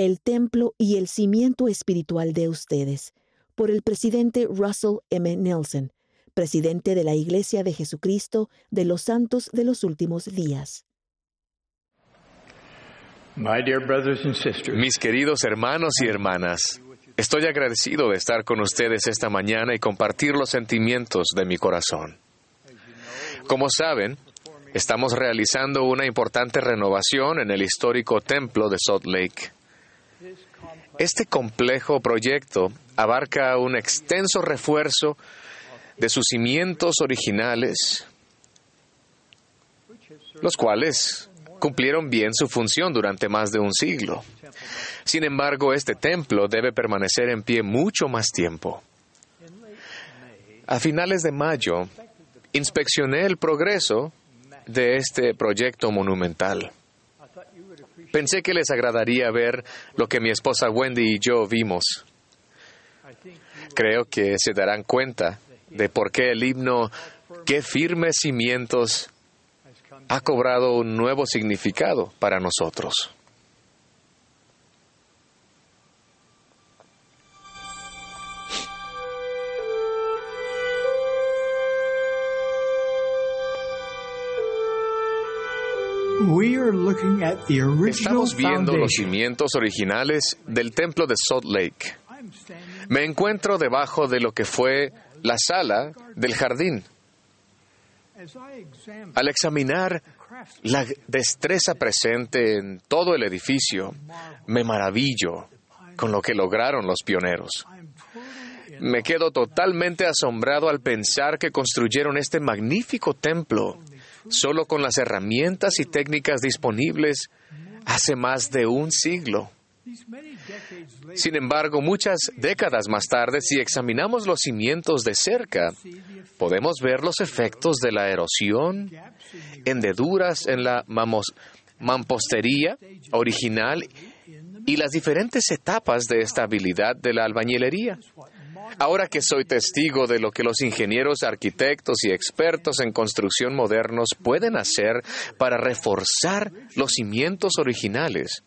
el templo y el cimiento espiritual de ustedes, por el presidente Russell M. Nelson, presidente de la Iglesia de Jesucristo de los Santos de los Últimos Días. Mis queridos hermanos y hermanas, estoy agradecido de estar con ustedes esta mañana y compartir los sentimientos de mi corazón. Como saben, estamos realizando una importante renovación en el histórico templo de Salt Lake. Este complejo proyecto abarca un extenso refuerzo de sus cimientos originales, los cuales cumplieron bien su función durante más de un siglo. Sin embargo, este templo debe permanecer en pie mucho más tiempo. A finales de mayo, inspeccioné el progreso de este proyecto monumental. Pensé que les agradaría ver lo que mi esposa Wendy y yo vimos. Creo que se darán cuenta de por qué el himno Qué firmes cimientos ha cobrado un nuevo significado para nosotros. Estamos viendo los cimientos originales del templo de Salt Lake. Me encuentro debajo de lo que fue la sala del jardín. Al examinar la destreza presente en todo el edificio, me maravillo con lo que lograron los pioneros. Me quedo totalmente asombrado al pensar que construyeron este magnífico templo solo con las herramientas y técnicas disponibles hace más de un siglo. Sin embargo, muchas décadas más tarde, si examinamos los cimientos de cerca, podemos ver los efectos de la erosión, hendeduras en la mampostería original y las diferentes etapas de estabilidad de la albañilería. Ahora que soy testigo de lo que los ingenieros, arquitectos y expertos en construcción modernos pueden hacer para reforzar los cimientos originales,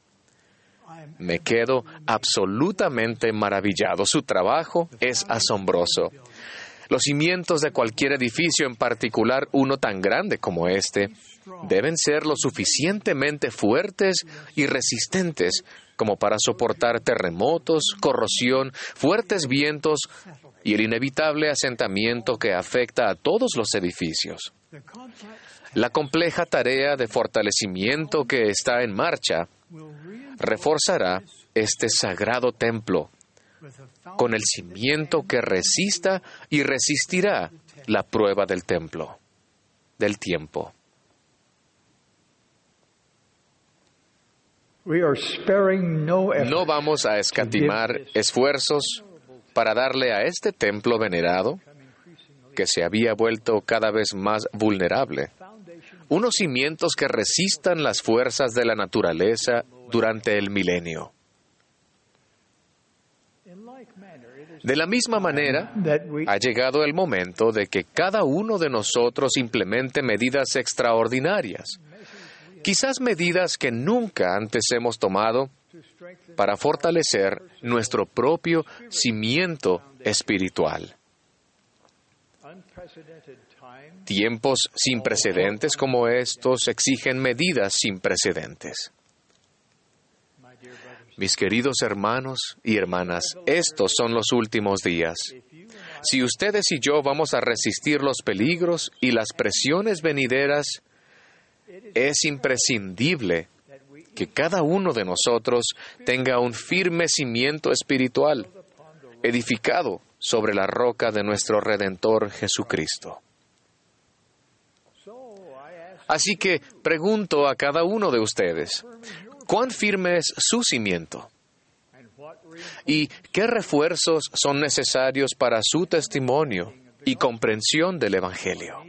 me quedo absolutamente maravillado. Su trabajo es asombroso. Los cimientos de cualquier edificio, en particular uno tan grande como este, deben ser lo suficientemente fuertes y resistentes como para soportar terremotos, corrosión, fuertes vientos y el inevitable asentamiento que afecta a todos los edificios. La compleja tarea de fortalecimiento que está en marcha reforzará este sagrado templo con el cimiento que resista y resistirá la prueba del templo, del tiempo. No vamos a escatimar esfuerzos para darle a este templo venerado, que se había vuelto cada vez más vulnerable, unos cimientos que resistan las fuerzas de la naturaleza durante el milenio. De la misma manera, ha llegado el momento de que cada uno de nosotros implemente medidas extraordinarias, quizás medidas que nunca antes hemos tomado para fortalecer nuestro propio cimiento espiritual. Tiempos sin precedentes como estos exigen medidas sin precedentes. Mis queridos hermanos y hermanas, estos son los últimos días. Si ustedes y yo vamos a resistir los peligros y las presiones venideras, es imprescindible que cada uno de nosotros tenga un firme cimiento espiritual, edificado sobre la roca de nuestro Redentor Jesucristo. Así que pregunto a cada uno de ustedes, ¿cuán firme es su cimiento? ¿Y qué refuerzos son necesarios para su testimonio y comprensión del Evangelio?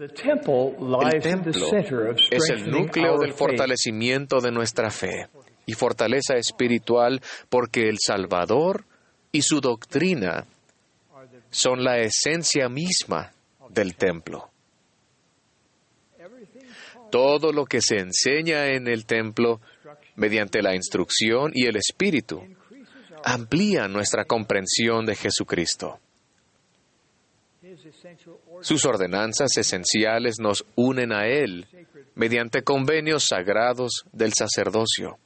El templo es el núcleo del fortalecimiento de nuestra fe y fortaleza espiritual porque el Salvador y su doctrina son la esencia misma del templo. Todo lo que se enseña en el templo mediante la instrucción y el espíritu amplía nuestra comprensión de Jesucristo. Sus ordenanzas esenciales nos unen a Él mediante convenios sagrados del sacerdocio.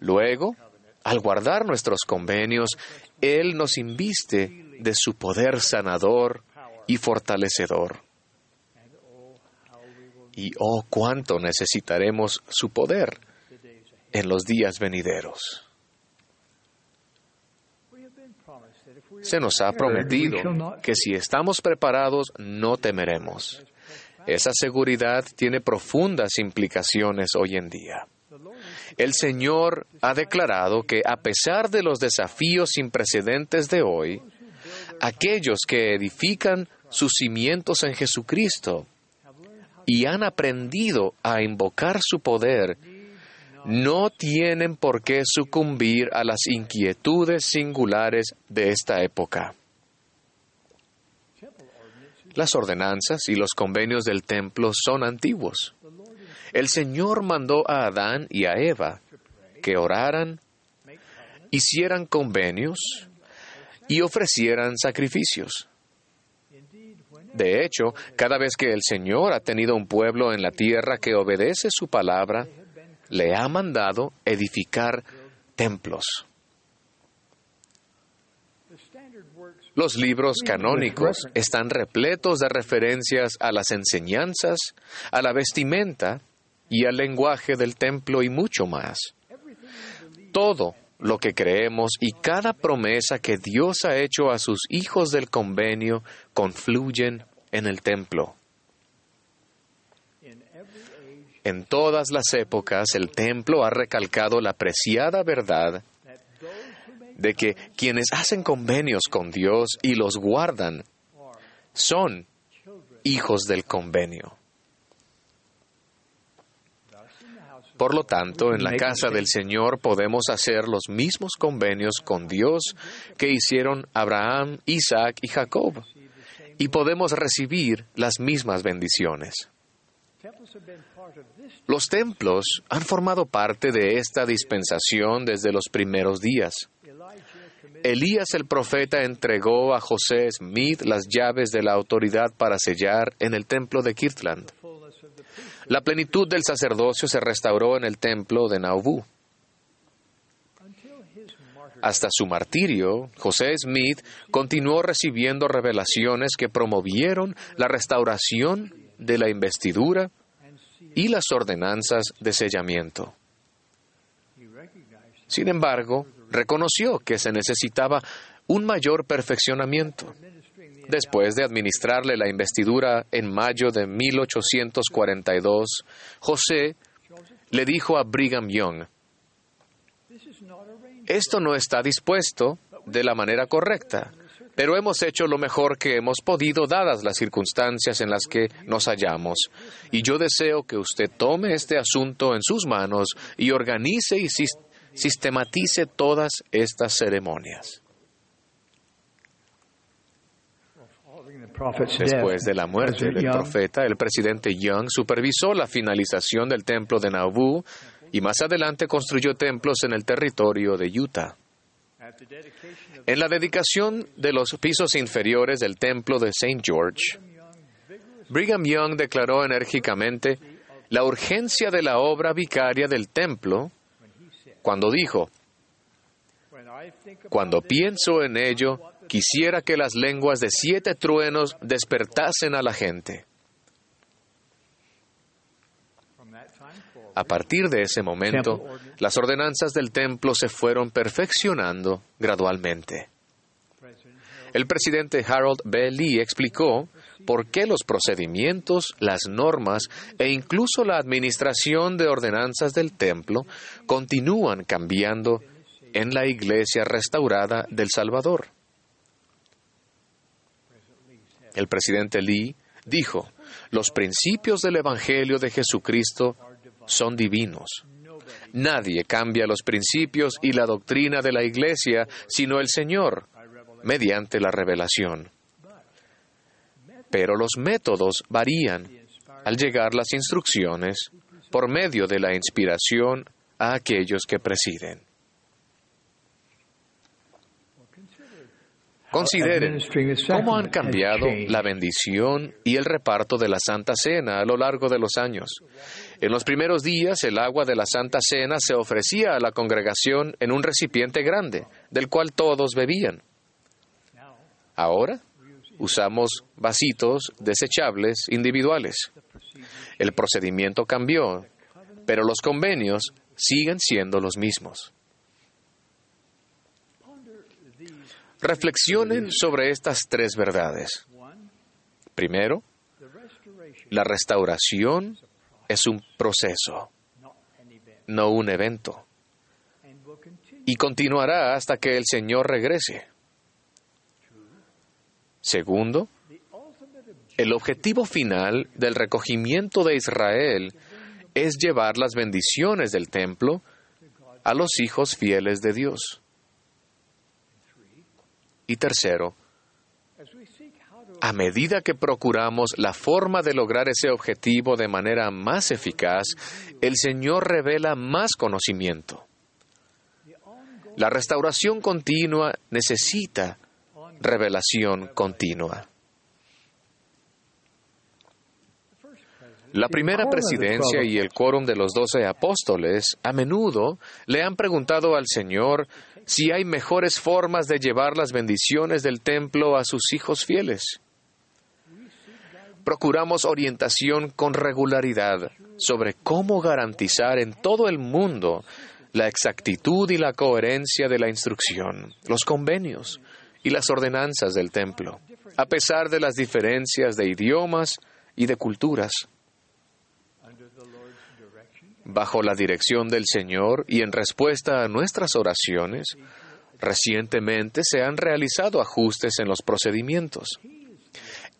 Luego, al guardar nuestros convenios, Él nos inviste de su poder sanador y fortalecedor. Y oh, cuánto necesitaremos su poder en los días venideros. Se nos ha prometido que si estamos preparados no temeremos. Esa seguridad tiene profundas implicaciones hoy en día. El Señor ha declarado que a pesar de los desafíos sin precedentes de hoy, aquellos que edifican sus cimientos en Jesucristo y han aprendido a invocar su poder, no tienen por qué sucumbir a las inquietudes singulares de esta época. Las ordenanzas y los convenios del templo son antiguos. El Señor mandó a Adán y a Eva que oraran, hicieran convenios y ofrecieran sacrificios. De hecho, cada vez que el Señor ha tenido un pueblo en la tierra que obedece su palabra, le ha mandado edificar templos. Los libros canónicos están repletos de referencias a las enseñanzas, a la vestimenta y al lenguaje del templo y mucho más. Todo lo que creemos y cada promesa que Dios ha hecho a sus hijos del convenio confluyen en el templo. En todas las épocas el templo ha recalcado la preciada verdad de que quienes hacen convenios con Dios y los guardan son hijos del convenio. Por lo tanto, en la casa del Señor podemos hacer los mismos convenios con Dios que hicieron Abraham, Isaac y Jacob, y podemos recibir las mismas bendiciones. Los templos han formado parte de esta dispensación desde los primeros días. Elías el profeta entregó a José Smith las llaves de la autoridad para sellar en el templo de Kirtland. La plenitud del sacerdocio se restauró en el templo de Nauvoo. Hasta su martirio, José Smith continuó recibiendo revelaciones que promovieron la restauración de la investidura y las ordenanzas de sellamiento. Sin embargo, reconoció que se necesitaba un mayor perfeccionamiento. Después de administrarle la investidura en mayo de 1842, José le dijo a Brigham Young, esto no está dispuesto de la manera correcta, pero hemos hecho lo mejor que hemos podido dadas las circunstancias en las que nos hallamos. Y yo deseo que usted tome este asunto en sus manos y organice y sistematice todas estas ceremonias. Después de la muerte del profeta, el presidente Young supervisó la finalización del templo de Nauvoo y más adelante construyó templos en el territorio de Utah. En la dedicación de los pisos inferiores del templo de St. George, Brigham Young declaró enérgicamente la urgencia de la obra vicaria del templo cuando dijo, cuando pienso en ello, quisiera que las lenguas de siete truenos despertasen a la gente. A partir de ese momento, las ordenanzas del templo se fueron perfeccionando gradualmente. El presidente Harold B. Lee explicó por qué los procedimientos, las normas e incluso la administración de ordenanzas del templo continúan cambiando en la iglesia restaurada del Salvador. El presidente Lee dijo, los principios del Evangelio de Jesucristo son divinos. Nadie cambia los principios y la doctrina de la Iglesia sino el Señor, mediante la revelación. Pero los métodos varían al llegar las instrucciones por medio de la inspiración a aquellos que presiden. Consideren cómo han cambiado la bendición y el reparto de la Santa Cena a lo largo de los años. En los primeros días, el agua de la Santa Cena se ofrecía a la congregación en un recipiente grande, del cual todos bebían. Ahora usamos vasitos desechables individuales. El procedimiento cambió, pero los convenios siguen siendo los mismos. Reflexionen sobre estas tres verdades. Primero, la restauración es un proceso, no un evento, y continuará hasta que el Señor regrese. Segundo, el objetivo final del recogimiento de Israel es llevar las bendiciones del templo a los hijos fieles de Dios. Y tercero, a medida que procuramos la forma de lograr ese objetivo de manera más eficaz, el Señor revela más conocimiento. La restauración continua necesita revelación continua. La primera presidencia y el quórum de los doce apóstoles a menudo le han preguntado al Señor si hay mejores formas de llevar las bendiciones del templo a sus hijos fieles. Procuramos orientación con regularidad sobre cómo garantizar en todo el mundo la exactitud y la coherencia de la instrucción, los convenios y las ordenanzas del templo, a pesar de las diferencias de idiomas y de culturas. Bajo la dirección del Señor y en respuesta a nuestras oraciones, recientemente se han realizado ajustes en los procedimientos.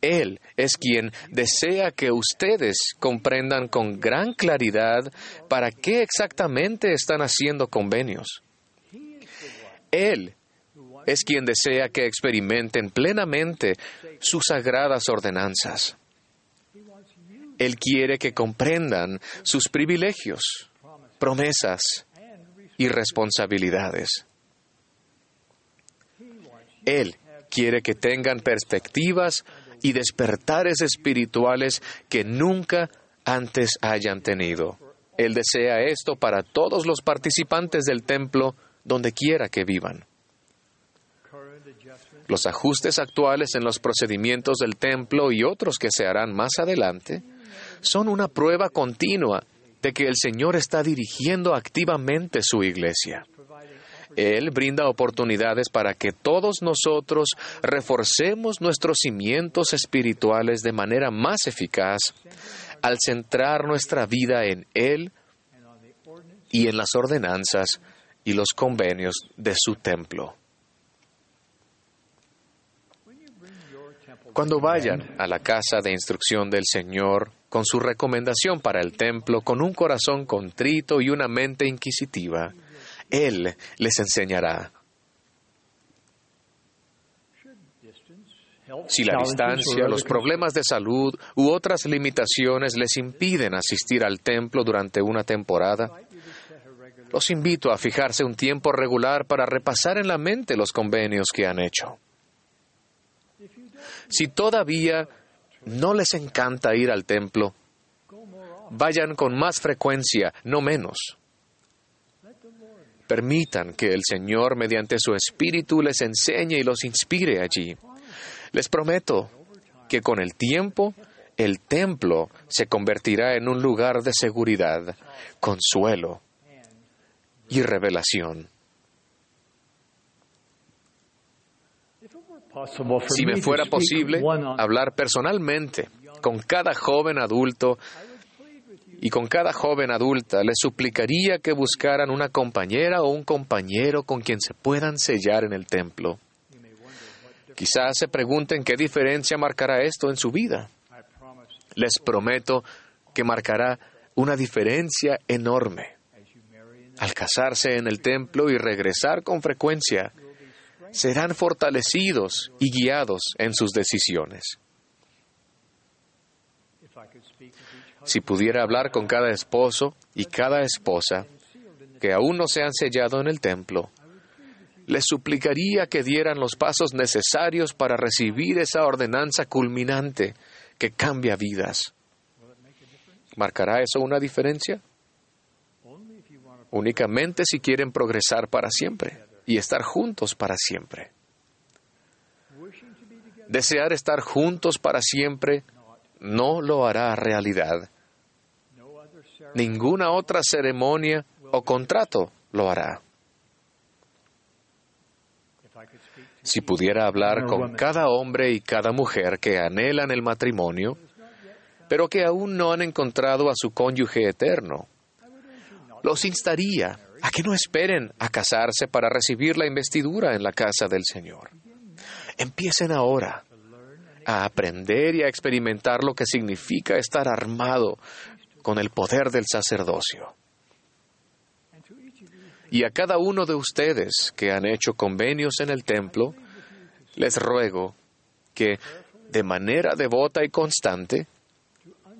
Él es quien desea que ustedes comprendan con gran claridad para qué exactamente están haciendo convenios. Él es quien desea que experimenten plenamente sus sagradas ordenanzas. Él quiere que comprendan sus privilegios, promesas y responsabilidades. Él quiere que tengan perspectivas y despertares espirituales que nunca antes hayan tenido. Él desea esto para todos los participantes del templo, donde quiera que vivan. Los ajustes actuales en los procedimientos del templo y otros que se harán más adelante son una prueba continua de que el Señor está dirigiendo activamente su iglesia. Él brinda oportunidades para que todos nosotros reforcemos nuestros cimientos espirituales de manera más eficaz al centrar nuestra vida en Él y en las ordenanzas y los convenios de su templo. Cuando vayan a la casa de instrucción del Señor con su recomendación para el templo, con un corazón contrito y una mente inquisitiva, Él les enseñará. Si la distancia, los problemas de salud u otras limitaciones les impiden asistir al templo durante una temporada, los invito a fijarse un tiempo regular para repasar en la mente los convenios que han hecho. Si todavía no les encanta ir al templo, vayan con más frecuencia, no menos. Permitan que el Señor, mediante su Espíritu, les enseñe y los inspire allí. Les prometo que con el tiempo el templo se convertirá en un lugar de seguridad, consuelo y revelación. Si me fuera posible hablar personalmente con cada joven adulto y con cada joven adulta, les suplicaría que buscaran una compañera o un compañero con quien se puedan sellar en el templo. Quizás se pregunten qué diferencia marcará esto en su vida. Les prometo que marcará una diferencia enorme. Al casarse en el templo y regresar con frecuencia, serán fortalecidos y guiados en sus decisiones. Si pudiera hablar con cada esposo y cada esposa que aún no se han sellado en el templo, les suplicaría que dieran los pasos necesarios para recibir esa ordenanza culminante que cambia vidas. ¿Marcará eso una diferencia? Únicamente si quieren progresar para siempre y estar juntos para siempre. Desear estar juntos para siempre no lo hará realidad. Ninguna otra ceremonia o contrato lo hará. Si pudiera hablar con cada hombre y cada mujer que anhelan el matrimonio, pero que aún no han encontrado a su cónyuge eterno, los instaría a que no esperen a casarse para recibir la investidura en la casa del Señor. Empiecen ahora a aprender y a experimentar lo que significa estar armado con el poder del sacerdocio. Y a cada uno de ustedes que han hecho convenios en el templo, les ruego que, de manera devota y constante,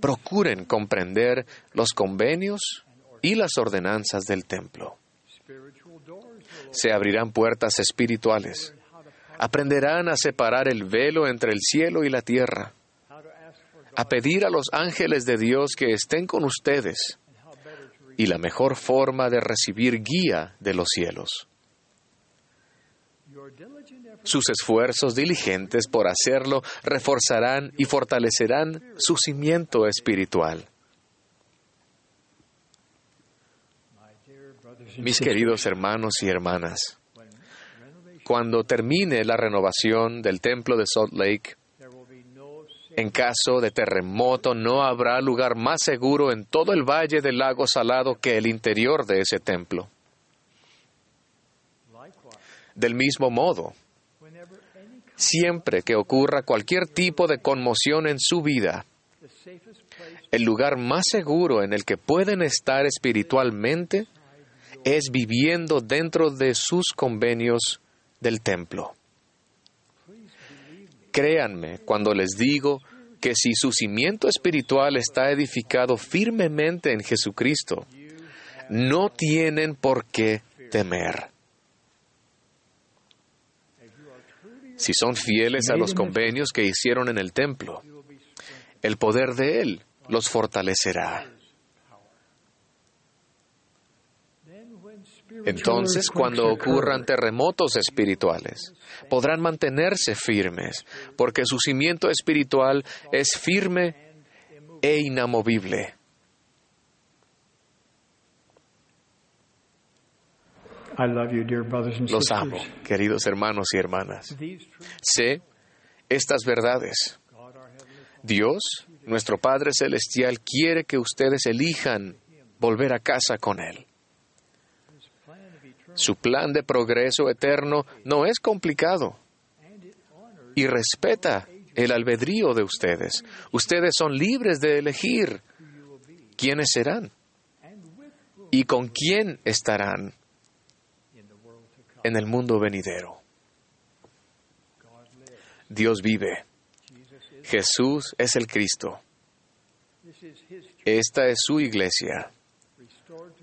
procuren comprender los convenios y las ordenanzas del templo. Se abrirán puertas espirituales. Aprenderán a separar el velo entre el cielo y la tierra, a pedir a los ángeles de Dios que estén con ustedes y la mejor forma de recibir guía de los cielos. Sus esfuerzos diligentes por hacerlo reforzarán y fortalecerán su cimiento espiritual. Mis queridos hermanos y hermanas, cuando termine la renovación del templo de Salt Lake, en caso de terremoto no habrá lugar más seguro en todo el valle del lago Salado que el interior de ese templo. Del mismo modo, siempre que ocurra cualquier tipo de conmoción en su vida, el lugar más seguro en el que pueden estar espiritualmente es viviendo dentro de sus convenios del templo. Créanme cuando les digo que si su cimiento espiritual está edificado firmemente en Jesucristo, no tienen por qué temer. Si son fieles a los convenios que hicieron en el templo, el poder de Él los fortalecerá. Entonces, cuando ocurran terremotos espirituales, podrán mantenerse firmes, porque su cimiento espiritual es firme e inamovible. Los amo, queridos hermanos y hermanas. Sé estas verdades. Dios, nuestro Padre Celestial, quiere que ustedes elijan volver a casa con Él. Su plan de progreso eterno no es complicado y respeta el albedrío de ustedes. Ustedes son libres de elegir quiénes serán y con quién estarán en el mundo venidero. Dios vive. Jesús es el Cristo. Esta es su iglesia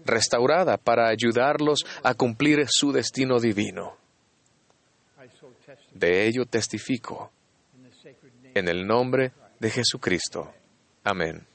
restaurada para ayudarlos a cumplir su destino divino. De ello testifico en el nombre de Jesucristo. Amén.